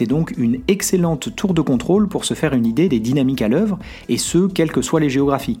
C'est donc une excellente tour de contrôle pour se faire une idée des dynamiques à l'œuvre, et ce, quelles que soient les géographies.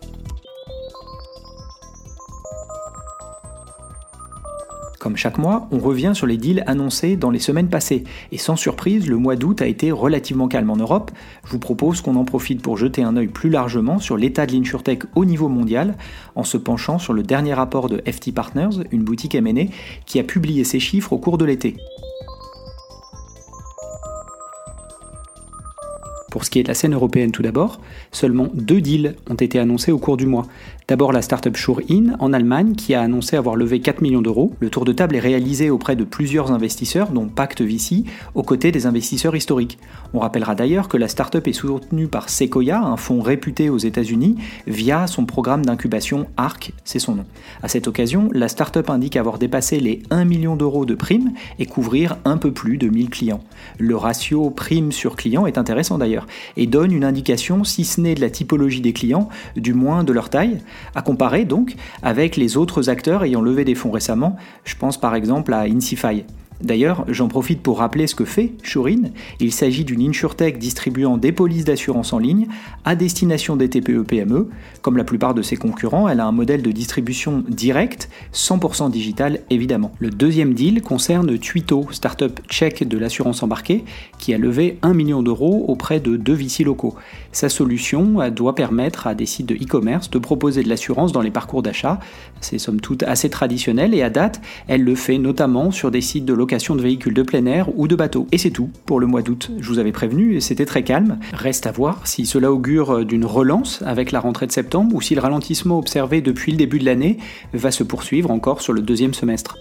Comme chaque mois, on revient sur les deals annoncés dans les semaines passées. Et sans surprise, le mois d'août a été relativement calme en Europe. Je vous propose qu'on en profite pour jeter un œil plus largement sur l'état de l'insurtech au niveau mondial, en se penchant sur le dernier rapport de FT Partners, une boutique M&A, qui a publié ses chiffres au cours de l'été. Pour ce qui est de la scène européenne tout d'abord, seulement deux deals ont été annoncés au cours du mois. D'abord la startup SureIn en Allemagne qui a annoncé avoir levé 4 millions d'euros. Le tour de table est réalisé auprès de plusieurs investisseurs, dont Pacte VC, aux côtés des investisseurs historiques. On rappellera d'ailleurs que la startup est soutenue par Sequoia, un fonds réputé aux États-Unis, via son programme d'incubation ARC, c'est son nom. À cette occasion, la startup indique avoir dépassé les 1 million d'euros de primes et couvrir un peu plus de 1000 clients. Le ratio prime sur client est intéressant d'ailleurs et donne une indication, si ce n'est de la typologie des clients, du moins de leur taille à comparer donc avec les autres acteurs ayant levé des fonds récemment, je pense par exemple à Insify. D'ailleurs, j'en profite pour rappeler ce que fait Shurin. Il s'agit d'une insurtech distribuant des polices d'assurance en ligne à destination des TPE-PME. Comme la plupart de ses concurrents, elle a un modèle de distribution direct, 100% digital évidemment. Le deuxième deal concerne Tuito, startup tchèque de l'assurance embarquée, qui a levé 1 million d'euros auprès de deux VC locaux. Sa solution doit permettre à des sites de e-commerce de proposer de l'assurance dans les parcours d'achat. C'est somme toute assez traditionnel et à date, elle le fait notamment sur des sites de location de véhicules de plein air ou de bateaux. Et c'est tout pour le mois d'août. Je vous avais prévenu, c'était très calme. Reste à voir si cela augure d'une relance avec la rentrée de septembre ou si le ralentissement observé depuis le début de l'année va se poursuivre encore sur le deuxième semestre.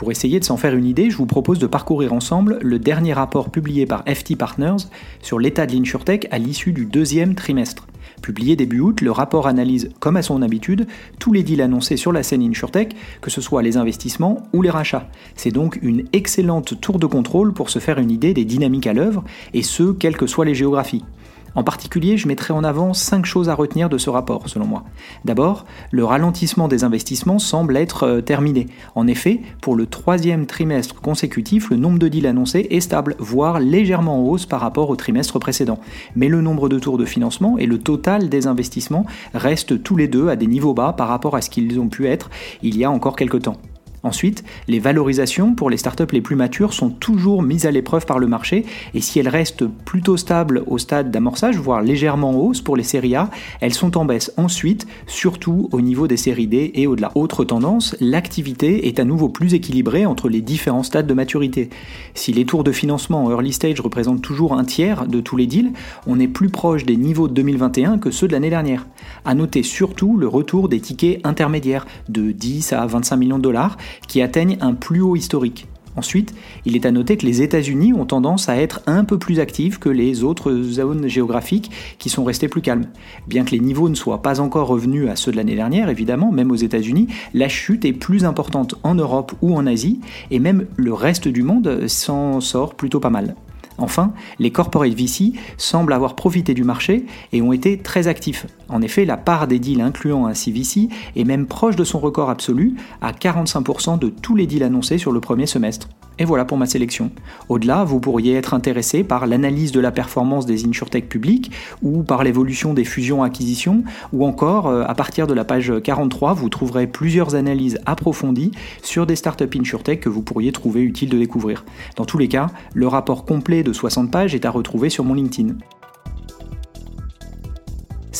Pour essayer de s'en faire une idée, je vous propose de parcourir ensemble le dernier rapport publié par FT Partners sur l'état de l'InsurTech à l'issue du deuxième trimestre. Publié début août, le rapport analyse, comme à son habitude, tous les deals annoncés sur la scène InsurTech, que ce soit les investissements ou les rachats. C'est donc une excellente tour de contrôle pour se faire une idée des dynamiques à l'œuvre, et ce, quelles que soient les géographies. En particulier, je mettrai en avant cinq choses à retenir de ce rapport, selon moi. D'abord, le ralentissement des investissements semble être euh, terminé. En effet, pour le troisième trimestre consécutif, le nombre de deals annoncés est stable, voire légèrement en hausse par rapport au trimestre précédent. Mais le nombre de tours de financement et le total des investissements restent tous les deux à des niveaux bas par rapport à ce qu'ils ont pu être il y a encore quelques temps. Ensuite, les valorisations pour les startups les plus matures sont toujours mises à l'épreuve par le marché et si elles restent plutôt stables au stade d'amorçage, voire légèrement en hausse pour les séries A, elles sont en baisse ensuite, surtout au niveau des séries D et au-delà. Autre tendance, l'activité est à nouveau plus équilibrée entre les différents stades de maturité. Si les tours de financement en early stage représentent toujours un tiers de tous les deals, on est plus proche des niveaux de 2021 que ceux de l'année dernière. À noter surtout le retour des tickets intermédiaires de 10 à 25 millions de dollars qui atteignent un plus haut historique. Ensuite, il est à noter que les États-Unis ont tendance à être un peu plus actifs que les autres zones géographiques qui sont restées plus calmes. Bien que les niveaux ne soient pas encore revenus à ceux de l'année dernière, évidemment, même aux États-Unis, la chute est plus importante en Europe ou en Asie, et même le reste du monde s'en sort plutôt pas mal. Enfin, les corporate VC semblent avoir profité du marché et ont été très actifs. En effet, la part des deals incluant un CVC est même proche de son record absolu, à 45% de tous les deals annoncés sur le premier semestre. Et voilà pour ma sélection. Au-delà, vous pourriez être intéressé par l'analyse de la performance des insurtech publics ou par l'évolution des fusions-acquisitions ou encore, euh, à partir de la page 43, vous trouverez plusieurs analyses approfondies sur des startups insurtech que vous pourriez trouver utile de découvrir. Dans tous les cas, le rapport complet de 60 pages est à retrouver sur mon LinkedIn.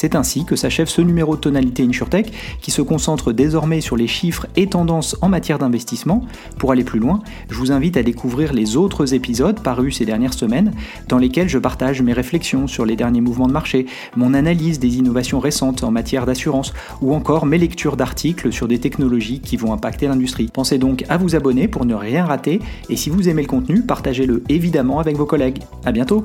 C'est ainsi que s'achève ce numéro de Tonalité InsurTech qui se concentre désormais sur les chiffres et tendances en matière d'investissement. Pour aller plus loin, je vous invite à découvrir les autres épisodes parus ces dernières semaines dans lesquels je partage mes réflexions sur les derniers mouvements de marché, mon analyse des innovations récentes en matière d'assurance ou encore mes lectures d'articles sur des technologies qui vont impacter l'industrie. Pensez donc à vous abonner pour ne rien rater et si vous aimez le contenu, partagez-le évidemment avec vos collègues. À bientôt